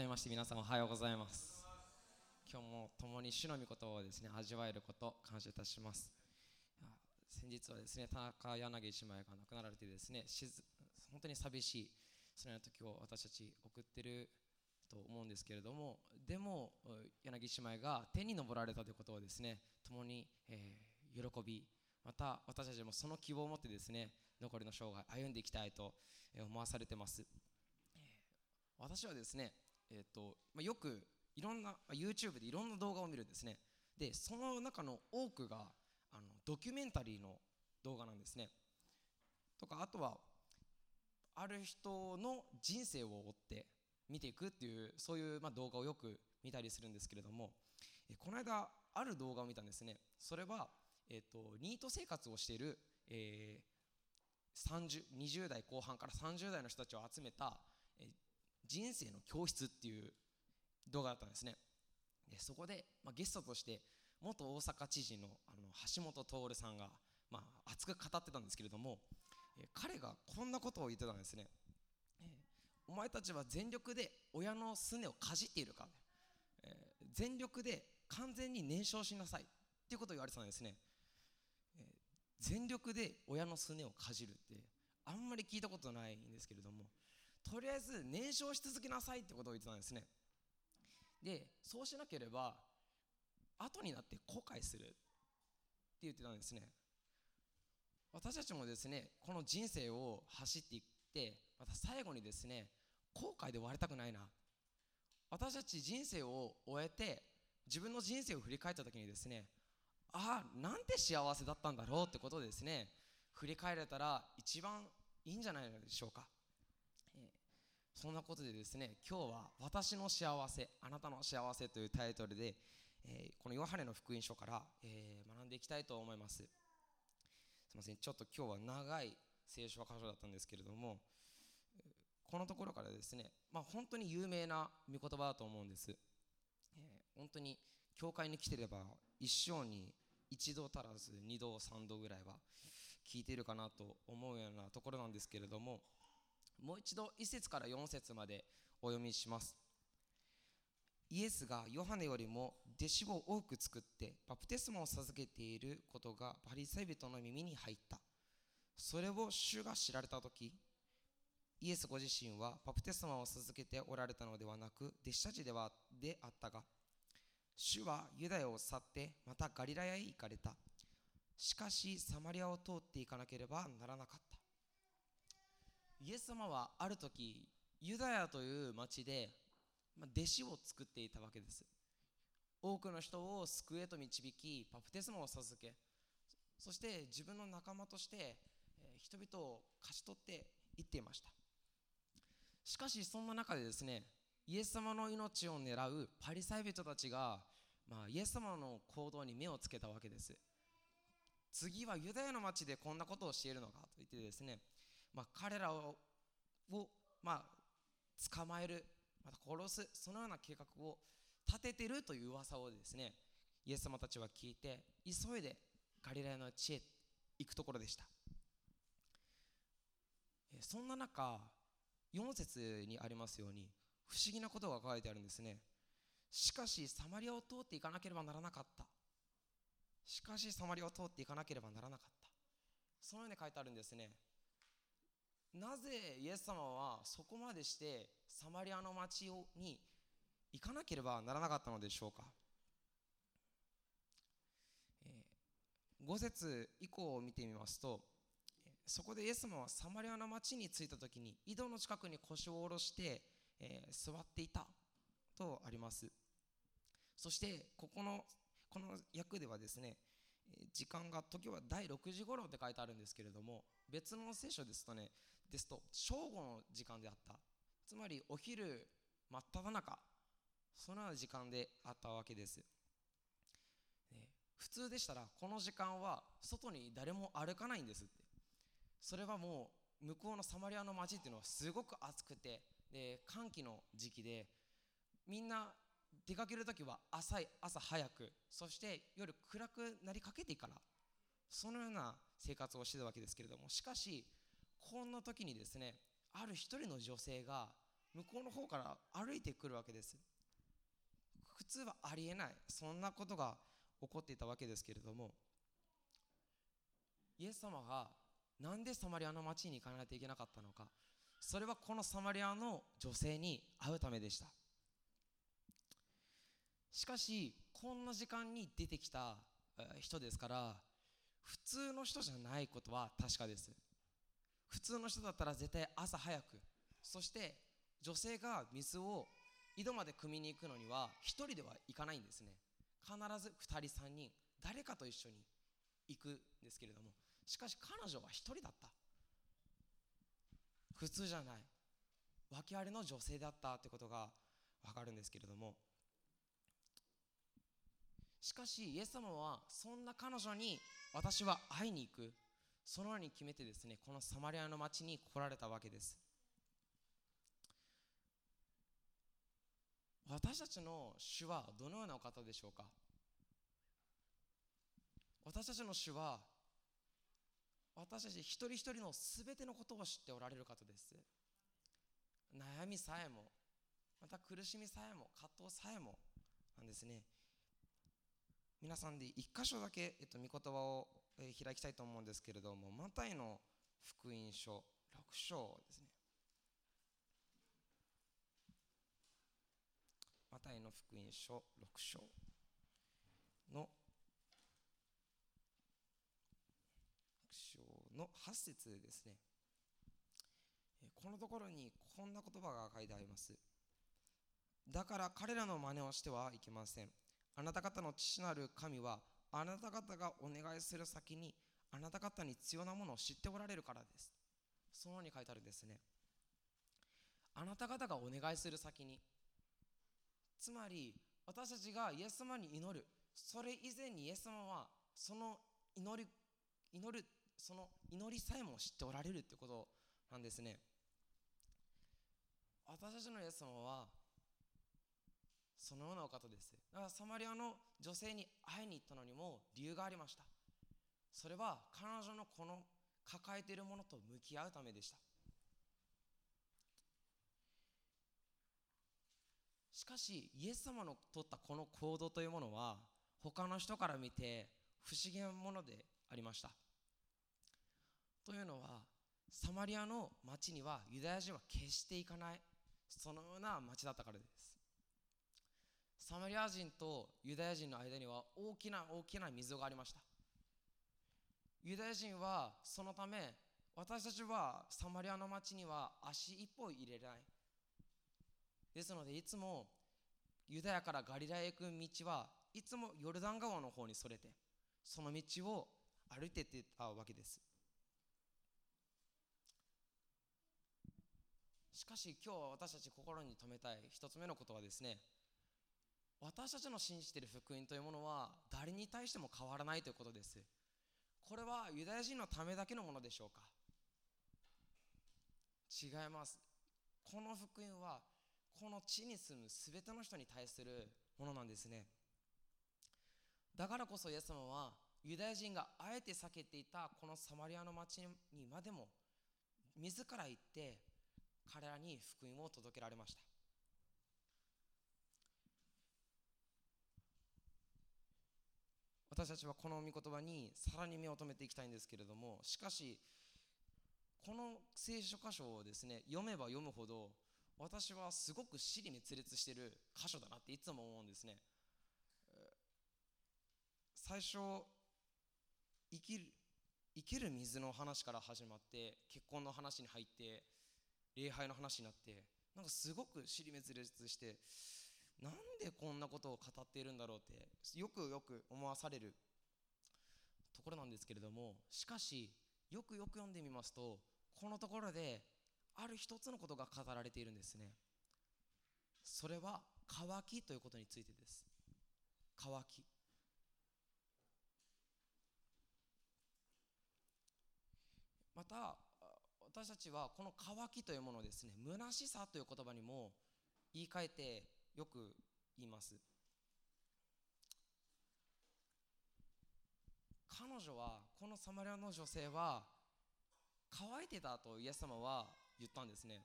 めまして皆さんおはようございます。今日も共に主の御事をですね味わえること感謝いたします。先日はですね田中柳姉妹が亡くなられてですね本当に寂しいそのような時を私たち送ってると思うんですけれどもでも柳姉妹が天に昇られたということをですね共に、えー、喜びまた私たちもその希望を持ってですね残りの生涯歩んでいきたいと思わされてます。私はですね、えーとまあ、よくいろんな YouTube でいろんな動画を見るんですね。でその中の多くがあのドキュメンタリーの動画なんですね。とかあとはある人の人生を追って見ていくっていうそういう、まあ、動画をよく見たりするんですけれどもえこの間ある動画を見たんですね。それは、えーと、ニート生活をしている、えー、20代後半から30代の人たちを集めた、人生の教室っていう動画だったんですね。でそこで、まあ、ゲストとして元大阪知事のあの橋本徹さんが、まあ、熱く語ってたんですけれども、え彼がこんなことを言ってたんですね、えお前たちは全力で親のすねをかじっているか、えー、全力で完全に燃焼しなさい。っていうことを言われてたんですね、えー、全力で親のすねをかじるってあんまり聞いたことないんですけれどもとりあえず燃焼し続けなさいってことを言ってたんですね。でそうしなければ後になって後悔するって言ってたんですね。私たちもですねこの人生を走っていってまた最後にですね後悔で終わりたくないな。私たち人生を終えて自分の人生を振り返った時にですねああなんて幸せだったんだろうってことでですね振り返れたら一番いいんじゃないでしょうか。そんなことでですね今日は「私の幸せあなたの幸せ」というタイトルで、えー、このヨハネの福音書から、えー、学んでいきたいと思います。すいませんちょっと今日は長い聖書箇所だったんですけれどもこのところからですね、まあ、本当に有名な御言葉だと思うんです、えー、本当に教会に来てれば一生に一度足らず二度三度ぐらいは聞いているかなと思うようなところなんですけれどももう一度1節から4節までお読みします。イエスがヨハネよりも弟子を多く作ってバプテスマを授けていることがパリサイ人の耳に入った。それを主が知られた時イエスご自身はバプテスマを授けておられたのではなく弟子たちではであったが主はユダヤを去ってまたガリラヤへ行かれた。しかしサマリアを通っていかなければならなかった。イエス様はある時ユダヤという町で、弟子を作っていたわけです。多くの人を救えと導きパプテスマを授けそして自分の仲間として人々を勝ち取っていっていました。しかしそんな中でですねイエス様の命を狙うパリサイ人たちが、まあ、イエス様の行動に目をつけたわけです。次はユダヤの町でこんなことをしているのかと言ってですねまあ、彼らをまあ、捕まえるまた殺すそのような計画を立ててるという噂をですねイエス様たちは聞いて急いでガリラヤの地へ行くところでした。そんな中4節にありますように不思議なことが書いてあるんですね。しかしサマリアを通っていかなければならなかった。しかしサマリアを通っていかなければならなかった。そのように書いてあるんですね。なぜイエス様はそこまでしてサマリアの町に行かなければならなかったのでしょうか、えー、5節以降を見てみますとそこでイエス様はサマリアの町に着いた時に井戸の近くに腰を下ろして、えー、座っていたとあります。そしてここのこの訳ではですね時間が時は第6時頃って書いてあるんですけれども別の聖書ですとねですと正午の時間であった。つまりお昼真っ只中。そのような時間であったわけです、ね、普通でしたらこの時間は外に誰も歩かないんですって。それはもう向こうのサマリアの町っていうのはすごく暑くてで寒気の時期でみんな出かける時は朝朝早くそして夜暗くなりかけてからそのような生活をしてたわけですけれどもしかしこんな時にですねある一人の女性が向こうの方から歩いてくるわけです。普通はありえない。そんなことが起こっていたわけですけれどもイエス様がなんでサマリアの町に行かないといけなかったのか。それはこのサマリアの女性に会うためでした。しかしこんな時間に出てきた人ですから普通の人じゃないことは確かです。普通の人だったら絶対朝早く。そして女性が水を井戸まで汲みに行くのには1人では行かないんですね。必ず2人3人誰かと一緒に行くんですけれども。しかし彼女は1人だった。普通じゃない。訳ありの女性だったってことが分かるんですけれども。しかしイエス様はそんな彼女に私は会いに行く。そのように決めてですねこのサマリアの町に来られたわけです。私たちの主はどのようなお方でしょうか？私たちの主は私たち一人一人の全てのことを知っておられる方です。悩みさえもまた苦しみさえも葛藤さえもなんですね。皆さんで一箇所だけ、えっと、御言葉を、開きたいと思うんですけれどもマタイの福音書6章ですね。マタイの福音書6章の章の8節ですね。このところにこんな言葉が書いてあります。だから彼らの真似をしてはいけません。あなた方の父なる神はあなた方がお願いする先にあなた方に必要なものを知っておられるからです。そのように書いてあるんですね。あなた方がお願いする先に。つまり私たちがイエス様に祈る。それ以前にイエス様はその祈り祈るその祈りさえも知っておられるってことなんですね。私たちのイエス様はそのようなお方です。だからサマリアの女性に会いに行ったのにも理由がありました。それは彼女のこの抱えているものと向き合うためでした。しかしイエス様の取ったこの行動というものは他の人から見て不思議なものでありました。というのはサマリアの町にはユダヤ人は決して行かない。そのような町だったからです。サマリア人とユダヤ人の間には大きな大きな溝がありました。ユダヤ人はそのため私たちはサマリアの町には足一歩入れない。ですのでいつもユダヤからガリラへ行く道はいつもヨルダン川の方にそれてその道を歩いていってたわけです。しかし今日私たち心に留めたい一つ目のことはですね。私たちの信じている福音というものは誰に対しても変わらないということです。これはユダヤ人のためだけのものでしょうか？違います。この福音はこの地に住む全ての人に対するものなんですね。だからこそイエス様はユダヤ人があえて避けていたこのサマリアの町にまでも自ら行って彼らに福音を届けられました。私たちはこの御言葉にさらに目を留めていきたいんですけれどもしかしこの聖書箇所をですね読めば読むほど私はすごく死に滅裂してる箇所だなっていつも思うんですね。最初生きる生きる水の話から始まって結婚の話に入って礼拝の話になってなんかすごく尻滅裂してなんでこんなことを語っているんだろうってよくよく思わされるところなんですけれどもしかしよくよく読んでみますとこのところである一つのことが語られているんですね。それは乾きということについてです。乾き。また私たちはこの乾きというものをですね虚しさという言葉にも言い換えてよく言います。彼女はこのサマリアの女性は乾いてたとイエス様は言ったんですね。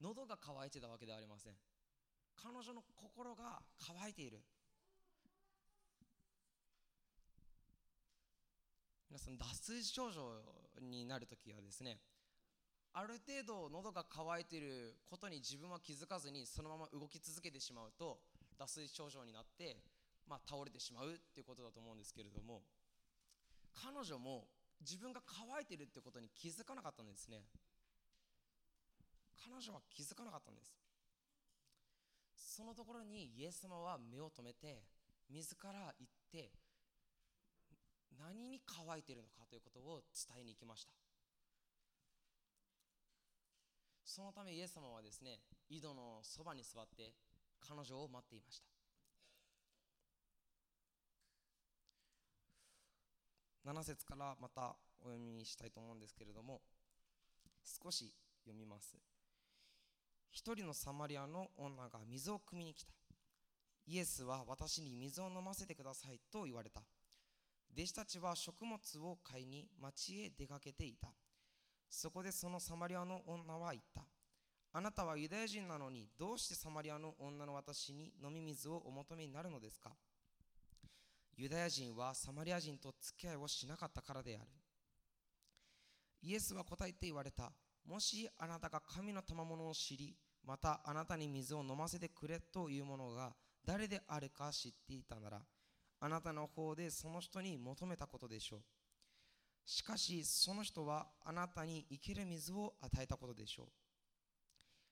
喉が渇いてたわけではありません。彼女の心が乾いている。皆さん脱水症状になるときはですねある程度喉が渇いていることに自分は気づかずにそのまま動き続けてしまうと脱水症状になって、まあ、倒れてしまうっていうことだと思うんですけれども彼女も自分が乾いているってことに気づかなかったんですね。彼女は気づかなかったんです。そのところにイエス様は目を留めて自ら言って何に乾いているのかということを伝えに行きました。そのためイエス様はですね井戸のそばに座って彼女を待っていました。7節からまたお読みしたいと思うんですけれども少し読みます。一人のサマリアの女が水を汲みに来た。イエスは私に水を飲ませてくださいと言われた。弟子たちは食物を買いに町へ出かけていた。そこでそのサマリアの女は言った。あなたはユダヤ人なのにどうしてサマリアの女の私に飲み水をお求めになるのですか？ユダヤ人はサマリア人と付き合いをしなかったからである。イエスは答えて言われた。もしあなたが神の賜物を知り、またあなたに水を飲ませてくれというものが誰であるか知っていたなら、あなたの方でその人に求めたことでしょう。しかし、その人はあなたに生きる水を与えたことでしょう。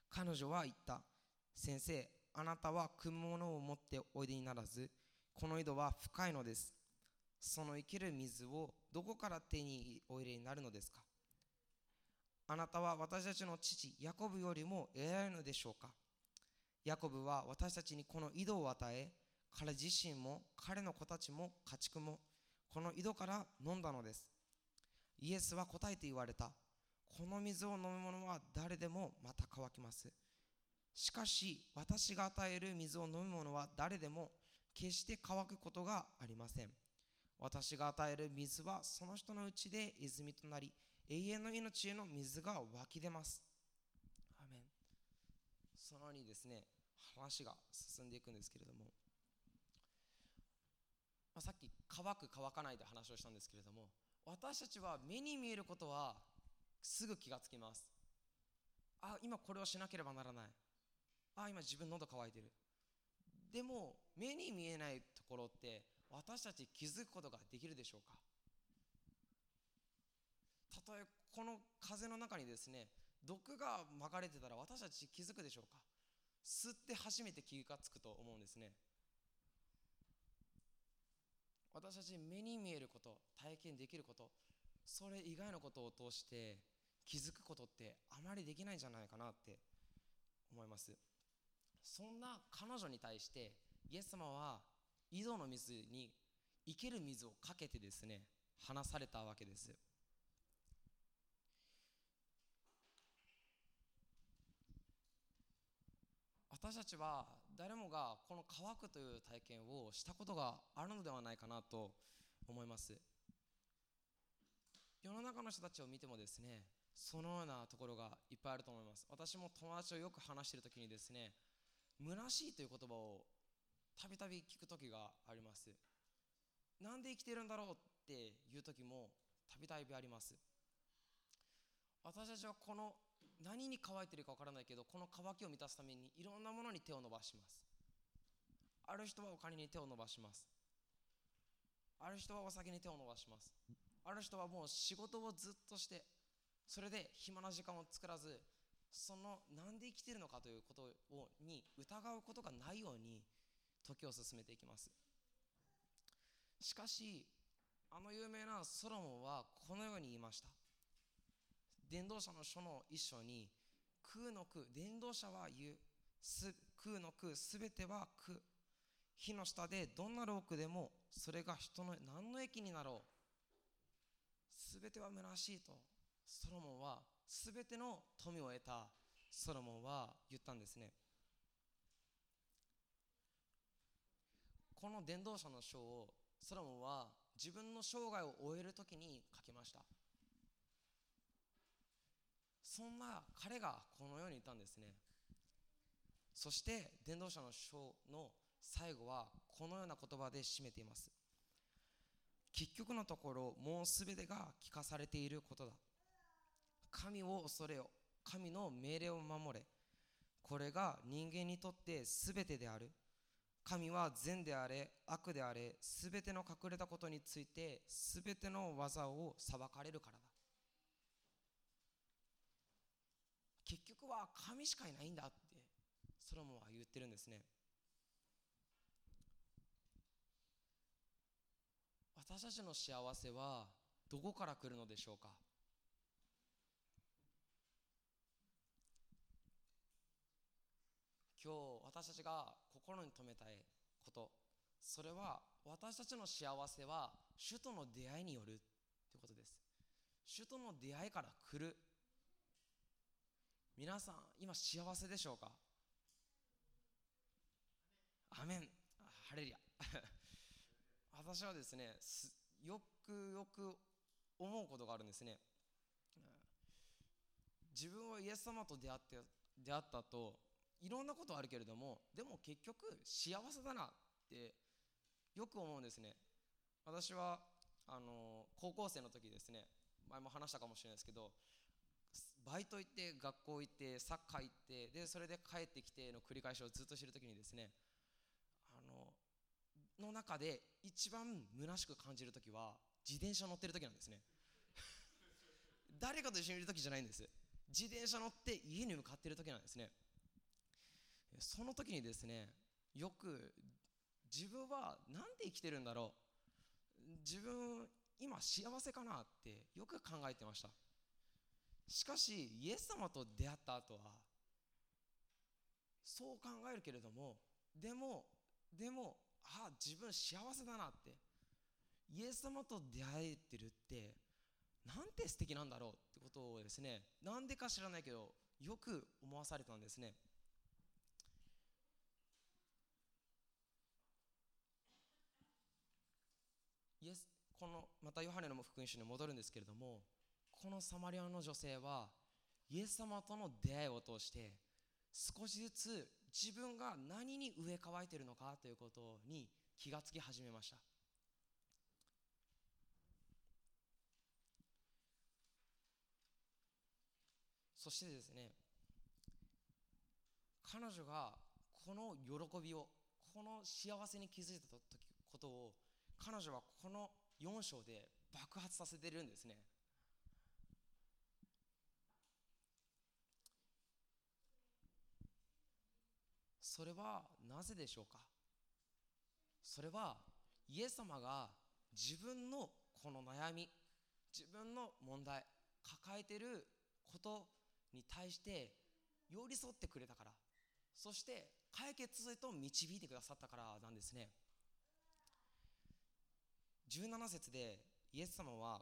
彼女は言った。先生、あなたは汲むものを持っておいでにならず、この井戸は深いのです。その生きる水をどこから手にお入れになるのですか？あなたは私たちの父、ヤコブよりも偉いのでしょうか？ヤコブは私たちにこの井戸を与え、彼自身も彼の子たちも家畜もこの井戸から飲んだのですイエスは答えて言われた。この水を飲む者は誰でもまた乾きます。しかし私が与える水を飲む者は誰でも決して乾くことがありません。私が与える水はその人のうちで泉となり永遠の命への水が湧き出ます。アメン。そのようにですね話が進んでいくんですけれども。まあ、さっき乾く乾かないで話をしたんですけれども私たちは目に見えることはすぐ気がつきます。あ今これをしなければならない。あ今自分喉乾いてる。でも目に見えないところって私たち気づくことができるでしょうか？たとえこの風の中にですね毒が巻かれてたら私たち気づくでしょうか？吸って初めて気がつくと思うんですね。私たち目に見えること体験できることそれ以外のことを通して気づくことってあまりできないんじゃないかなって思います。そんな彼女に対してイエス様は井戸の水に生ける水をかけてですね話されたわけです。私たちは誰もがこの乾くという体験をしたことがあるのではないかなと思います。世の中の人たちを見てもですねそのようなところがいっぱいあると思います。私も友達とよく話している時にですね虚しいという言葉をたびたび聞く時があります。なんで生きてるんだろうっていう時もたびたびあります。私たちはこの何に乾いてるか分からないけどこの乾きを満たすためにいろんなものに手を伸ばします。ある人はお金に手を伸ばします。ある人はお酒に手を伸ばします。ある人はもう仕事をずっとしてそれで暇な時間を作らずそのなんで生きてるのかということをに疑うことがないように時を進めていきます。しかしあの有名なソロモンはこのように言いました。伝道者の書の一章に空の空伝道者は言う。空の空すべては空。火の下でどんなロークでもそれが人の何の益になろう。すべては虚しいと。ソロモンはすべての富を得た。ソロモンは言ったんですね。この伝道者の書をソロモンは自分の生涯を終える時に書きました。そんな彼がこの世にいたんですね。そして伝道者の書の最後はこのような言葉で締めています。結局のところもう全てが聞かされていることだ。神を恐れよ。神の命令を守れ。これが人間にとって全てである。神は善であれ悪であれ全ての隠れたことについて全ての技を裁かれるからだ結局は神しかいないんだってソロモンは言ってるんですね。私たちの幸せはどこから来るのでしょうか？今日私たちが心に留めたいこと。それは私たちの幸せは主との出会いによるということです。主との出会いから来る。皆さん今幸せでしょうか？アメン。ハレリア 私はですねよくよく思うことがあるんですね。自分はイエス様と出会って出会ったといろんなことあるけれどもでも結局幸せだなってよく思うんですね。私はあの高校生の時ですね。前も話したかもしれないですけどバイト行って学校行ってサッカー行ってでそれで帰ってきての繰り返しをずっとしてる時にですねあのの中で一番虚しく感じる時は自転車乗ってる時なんですね。誰かと一緒にいる時じゃないんです。自転車乗って家に向かっている時なんですね。その時にですねよく自分は何で生きてるんだろう。自分今幸せかなってよく考えてました。しかしイエス様と出会った後はそう考えるけれどもでもでもああ自分幸せだなってイエス様と出会えてるってなんて素敵なんだろうってことをですねなんでか知らないけどよく思わされたんですね。イエスこのまたヨハネの福音書に戻るんですけれどもこのサマリアの女性はイエス様との出会いを通して少しずつ自分が何に植え替えているのかということに気がつき始めました。そしてですね彼女がこの喜びをこの幸せに気づいたことを彼女はこの4章で爆発させてるんですね。それはなぜでしょうか？それはイエス様が自分のこの悩み自分の問題抱えてることに対して寄り添ってくれたからそして解決へと導いてくださったからなんですね。17節でイエス様は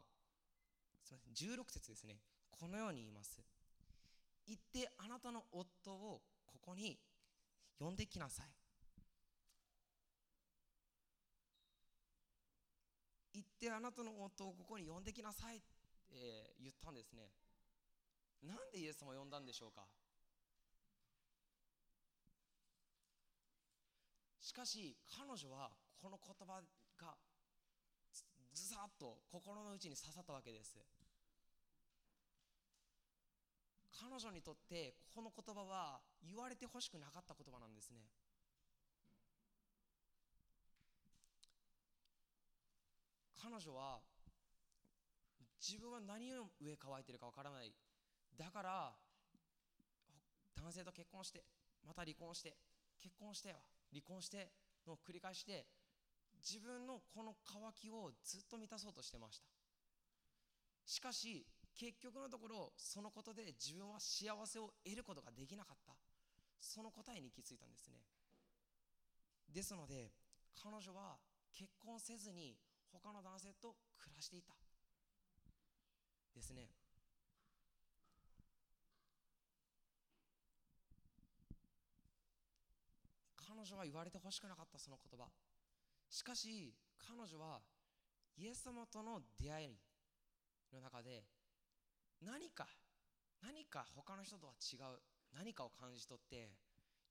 すみません16節ですねこのように言います行ってあなたの夫をここに呼んできなさい。行ってあなたの夫をここに呼んできなさいって言ったんですね。なんでイエス様を呼んだんでしょうか。しかし彼女はこの言葉がずさっと心の内に刺さったわけです。彼女にとってこの言葉は言われてほしくなかった言葉なんですね。彼女は自分は何を植え替えてるかわからない。だから男性と結婚してまた離婚して結婚しては離婚しての繰り返して自分のこの渇きをずっと満たそうとしてました。しかし結局のところそのことで自分は幸せを得ることができなかった。その答えに行き着いたんですね。ですので彼女は結婚せずに他の男性と暮らしていた。ですね。彼女は言われてほしくなかったその言葉。しかし彼女はイエス様との出会いの中で何か何か他の人とは違う何かを感じ取って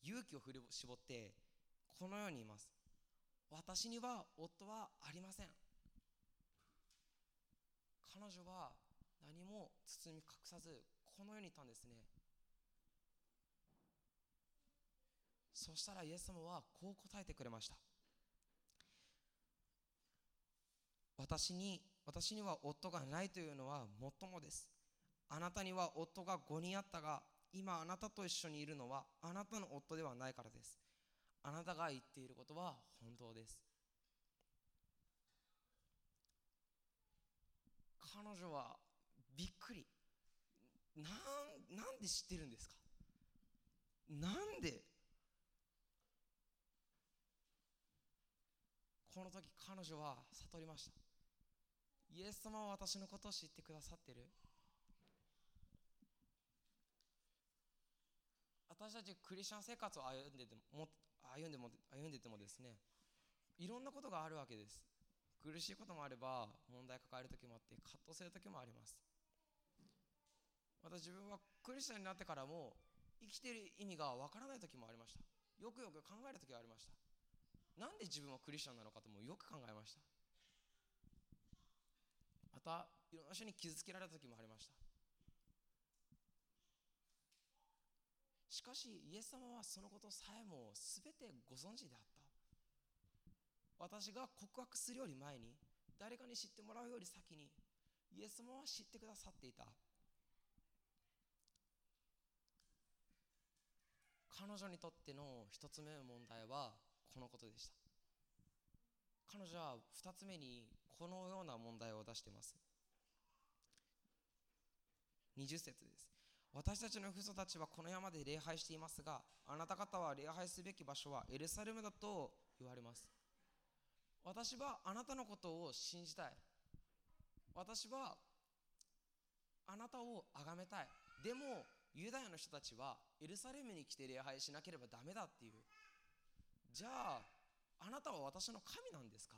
勇気を振り絞ってこのように言います。私には夫はありません。彼女は何も包み隠さずこのように言ったんですね。そしたらイエス様はこう答えてくれました。私に私には夫がないというのはもっともです。あなたには夫が5人あったが今あなたと一緒にいるのはあなたの夫ではないからです。あなたが言っていることは本当です。彼女はびっくり。なんなんで知ってるんですか？なんで？この時彼女は悟りました。イエス様は私のことを知ってくださってる。私たちクリスチャン生活を歩んでても歩んでも歩んでてもですねいろんなことがあるわけです。苦しいこともあれば問題抱える時もあって葛藤する時もあります。私自分はクリスチャンになってからも生きてる意味がわからない時もありました。よくよく考える時がありました。なんで自分はクリスチャンなのかともよく考えました。またいろんな人に傷つけられた時もありました。しかしイエス様はそのことさえも全てご存知であった。私が告白するより前に誰かに知ってもらうより先にイエス様は知ってくださっていた。彼女にとっての一つ目の問題はこのことでした。彼女は二つ目にこのような問題を出しています。20節です。私たちの父祖たちはこの山で礼拝していますがあなた方は礼拝すべき場所はエルサレムだと言われます。私はあなたのことを信じたい。私はあなたを崇めたい。でもユダヤの人たちはエルサレムに来て礼拝しなければダメだっていう。じゃああなたは私の神なんですか？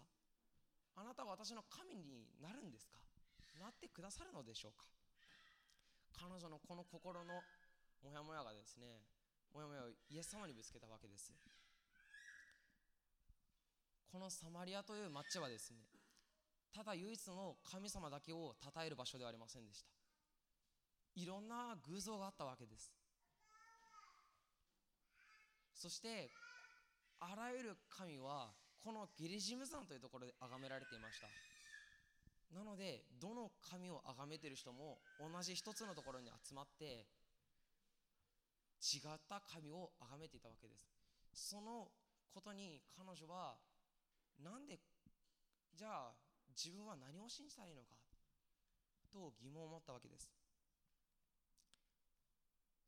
あなたは私の神になるんですか？なってくださるのでしょうか？彼女のこの心のモヤモヤがですねモヤモヤをイエス様にぶつけたわけです。このサマリアという町はですねただ唯一の神様だけを称える場所ではありませんでした。いろんな偶像があったわけです。そしてあらゆる神はこのゲリジム山というところで崇められていました。なのでどの神を崇めてる人も同じ一つのところに集まって違った神を崇めていたわけです。そのことに彼女はなんでじゃあ自分は何を信じたらいいのかと疑問を持ったわけです。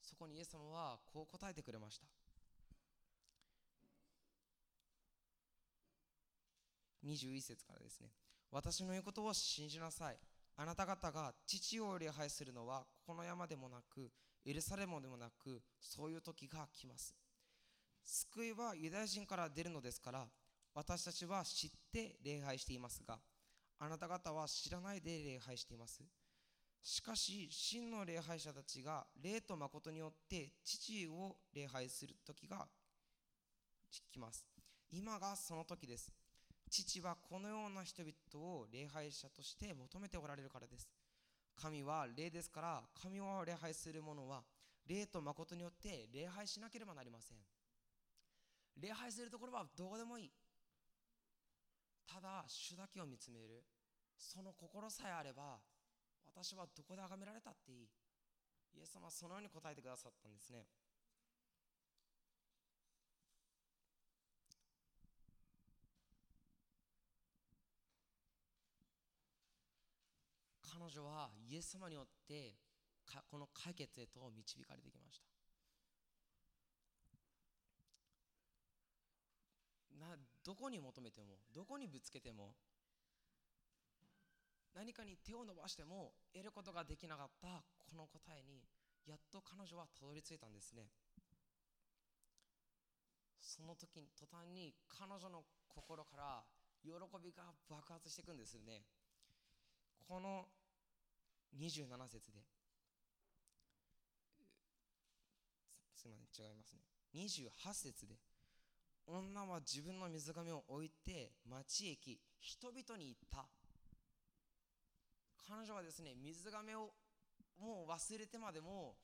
そこにイエス様はこう答えてくれました。21節からですね。私の言うことを信じなさい。あなた方が父を礼拝するのはこの山でもなくエルサレムでもなくそういう時が来ます。救いはユダヤ人から出るのですから私たちは知って礼拝していますがあなた方は知らないで礼拝しています。しかし真の礼拝者たちが霊と誠によって父を礼拝する時が来ます。今がその時です。父はこのような人々を礼拝者として求めておられるからです。神は霊ですから、神を礼拝する者は、霊と誠によって礼拝しなければなりません。礼拝するところはどこでもいい。ただ、主だけを見つめる。その心さえあれば、私はどこで崇められたっていい。イエス様はそのように答えてくださったんですね。彼女はイエス様によってこの解決へと導かれてきました。などこに求めてもどこにぶつけても何かに手を伸ばしても得ることができなかったこの答えにやっと彼女はたどり着いたんですね。その時に途端に彼女の心から喜びが爆発していくんですよね。この27節で。すみません違いますね。28節で。女は自分の水がめを置いて町へ行き人々に言った。彼女はですね水がめをもう忘れてまでも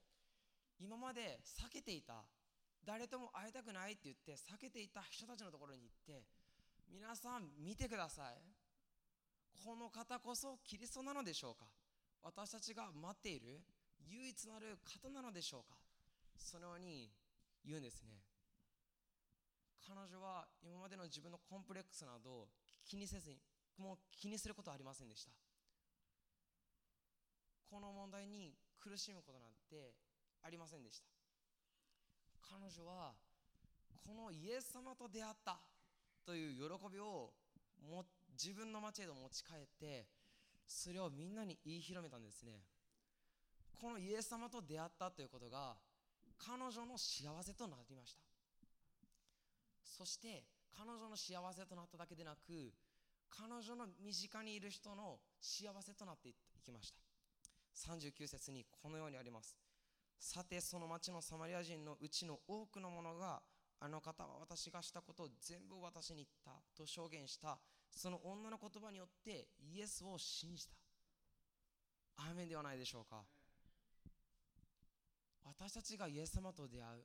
今まで避けていた。誰とも会いたくないって言って避けていた人たちのところに行って皆さん見てください。この方こそキリストなのでしょうか。私たちが待っている唯一なる方なのでしょうか？そのように言うんですね。彼女は今までの自分のコンプレックスなど気にせずにもう気にすることはありませんでした。この問題に苦しむことなんてありませんでした。彼女はこのイエス様と出会ったという喜びをも自分の町へと持ち帰ってそれをみんなに言い広めたんですね。このイエス様と出会ったということが彼女の幸せとなりました。そして彼女の幸せとなっただけでなく彼女の身近にいる人の幸せとなっていきました。39節にこのようにあります。さてその町のサマリア人のうちの多くの者があの方は私がしたことを全部私に言ったと証言した。その女の言葉によってイエスを信じた。アーメンではないでしょうか。私たちがイエス様と出会う。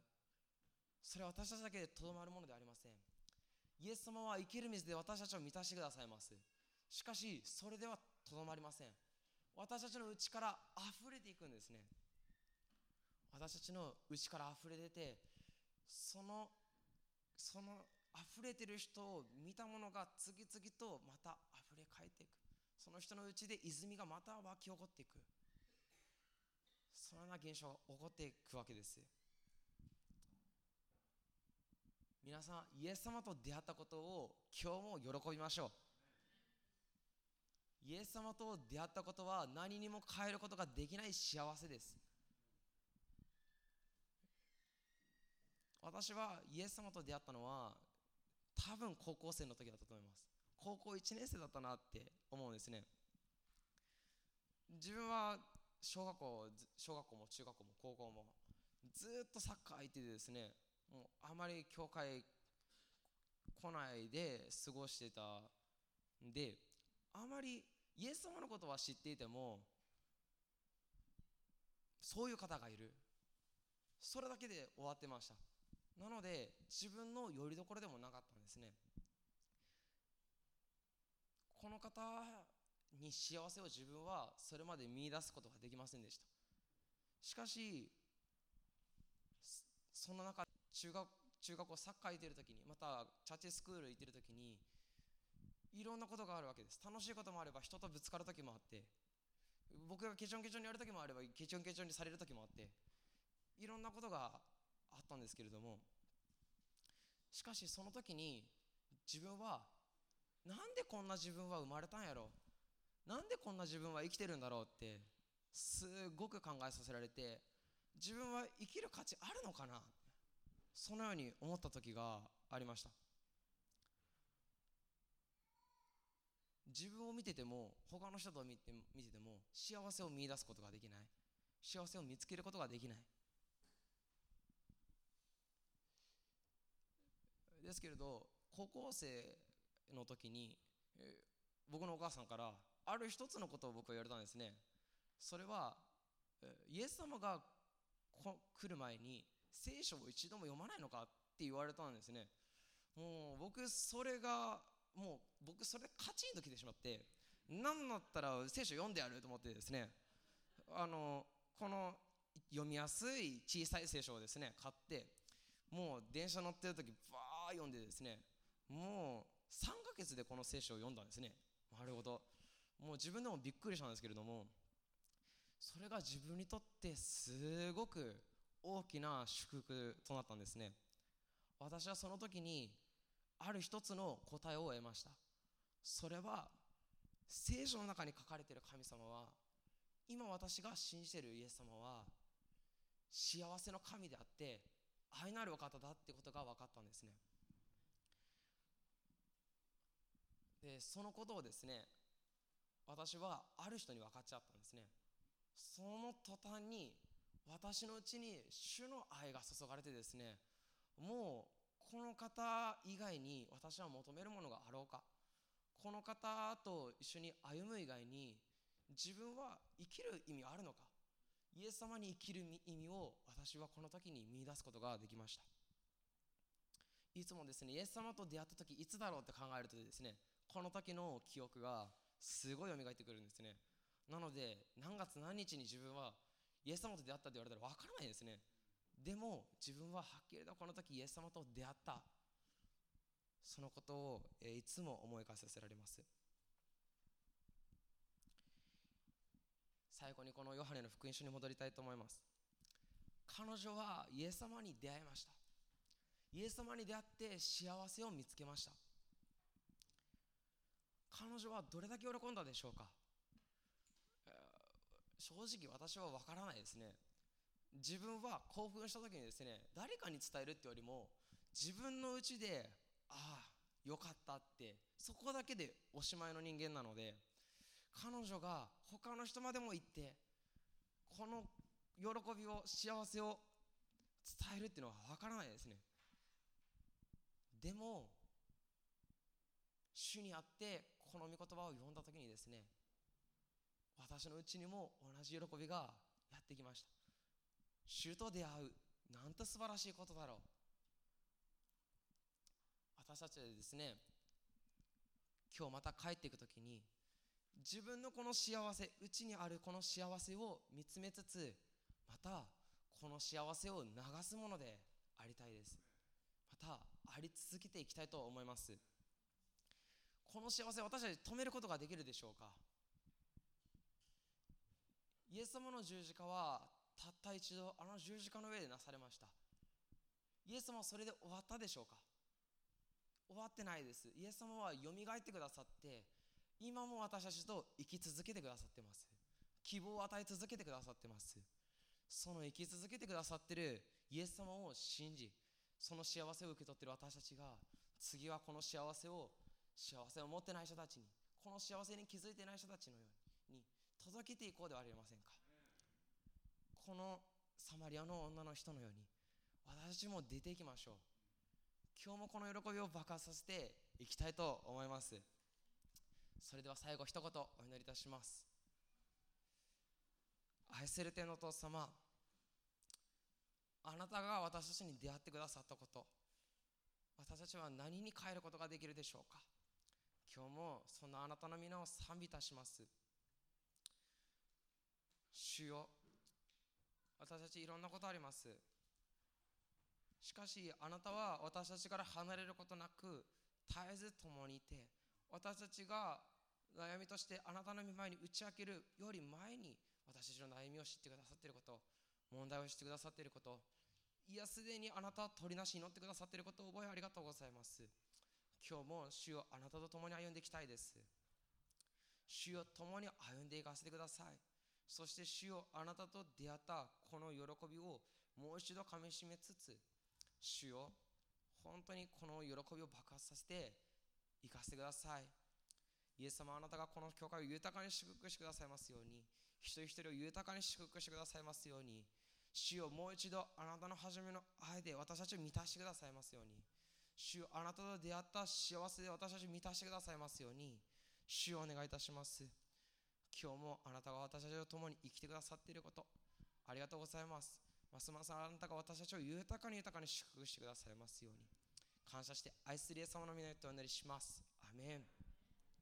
それは私たちだけでとどまるものではありません。イエス様は生きる水で私たちを満たしてくださいます。しかしそれではとどまりません。私たちの内から溢れていくんですね。私たちの内から溢れ出てそのその溢れてる人を見たものが次々とまた溢れ返っていく。その人のうちで泉がまた湧き起こっていく。そのような現象が起こっていくわけです。皆さんイエス様と出会ったことを今日も喜びましょう。イエス様と出会ったことは何にも変えることができない幸せです。私はイエス様と出会ったのは多分高校生の時だったと思います。高校1年生だったなって思うんですね。自分は小学校小学校も中学校も高校もずっとサッカー相手でですねもうあまり教会来ないで過ごしてたんであまりイエス様のことは知っていてもそういう方がいる。それだけで終わってました。なので自分のよりどころでもなかったんですね。この方に幸せを自分はそれまで見出すことができませんでした。しかしそんな中中学中学校サッカー行ってる時にまたチャーチスクール行ってる時にいろんなことがあるわけです。楽しいこともあれば人とぶつかる時もあって僕がケチョンケチョンにやる時もあればケチョンケチョンにされる時もあっていろんなことがあったんですけれどもしかしその時に自分はなんでこんな自分は生まれたんやろ？なんでこんな自分は生きてるんだろうってすごく考えさせられて自分は生きる価値あるのかな？そのように思った時がありました。自分を見てても他の人と見て見てても幸せを見出すことができない。幸せを見つけることができない。ですけれど高校生の時に、え、僕のお母さんからある一つのことを僕は言われたんですね。それは、イエス様が来る前に聖書を一度も読まないのかって言われたんですね。もう僕それがもう僕それでカチンときてしまって何だったら聖書読んでやると思ってですね。あのこの読みやすい小さい聖書をですね買ってもう電車乗ってる時バ読んでですねもう3ヶ月でこの聖書を読んだんですね。丸ごともう自分でもびっくりしたんですけれどもそれが自分にとってすごく大きな祝福となったんですね。私はその時にある一つの答えを得ました。それは聖書の中に書かれている神様は今私が信じているイエス様は幸せの神であって愛なるお方だってことが分かったんですね。でそのことをですね私はある人に分かっちゃったんですね。その途端に私のうちに主の愛が注がれてですねもうこの方以外に私は求めるものがあろうか。この方と一緒に歩む以外に自分は生きる意味あるのか。イエス様に生きる意味を私はこの時に見出すことができました。いつもですねイエス様と出会った時いつだろうって考えるとですねこの時の記憶がすごい蘇ってくるんですね。なので何月何日に自分はイエス様と出会ったって言われたら分からないですね。でも自分ははっきりとこの時イエス様と出会った。そのことを、えいつも思い返させられます。最後にこのヨハネの福音書に戻りたいと思います。彼女はイエス様に出会いました。イエス様に出会って幸せを見つけました。彼女はどれだけ喜んだでしょうか？正直私は分からないですね。自分は興奮した時にですね誰かに伝えるってよりも自分のうちでああよかったってそこだけでおしまいの人間なので彼女が他の人までも行ってこの喜びを幸せを伝えるっていうのは分からないですね。でも主にあってこの御言葉を読んだ時にですね私のうちにも同じ喜びがやってきました。主と出会うなんと素晴らしいことだろう。私たちはですね今日また帰っていく時に自分のこの幸せうちにあるこの幸せを見つめつつまたこの幸せを流すものでありたいです。またあり続けていきたいと思います。この幸せ私たち止めることができるでしょうか？イエス様の十字架はたった一度あの十字架の上でなされました。イエス様はそれで終わったでしょうか？終わってないです。イエス様はよみがえってくださって今も私たちと生き続けてくださってます。希望を与え続けてくださってます。その生き続けてくださってるイエス様を信じその幸せを受け取ってる私たちが次はこの幸せを幸せを持ってない人たちにこの幸せに気づいてない人たちのように届けていこうではありませんか。このサマリアの女の人のように私たちも出ていきましょう。今日もこの喜びを爆発させていきたいと思います。それでは最後一言お祈りいたします。愛する天のお父様あなたが私たちに出会ってくださったこと私たちは何に変えることができるでしょうか。今日もそのあなたの皆を賛美いたします。主よ私たちいろんなことあります。しかしあなたは私たちから離れることなく絶えず共にいて私たちが悩みとしてあなたの御前に打ち明けるより前に私たちの悩みを知ってくださっていること問題を知ってくださっていることいやすでにあなたは取りなしに祈ってくださっていることを覚えありがとうございます。今日も主をあなたと共に歩んでいきたいです。主を共に歩んでいかせてください。そして主をあなたと出会ったこの喜びをもう一度かみしめつつ主よ本当にこの喜びを爆発させて行かせてください。イエス様あなたがこの教会を豊かに祝福してくださいますように一人一人を豊かに祝福してくださいますように主をもう一度あなたの初めの愛で私たちを満たしてくださいますように主あなたと出会った幸せで私たちを満たしてくださいますように。主をお願いいたします。今日もあなたが私たちと共に生きてくださっていること。ありがとうございます。ますますあなたが私たちを豊かに豊かに祝福してくださいますように。感謝して愛するイエス様の皆とお祈りします。アメン。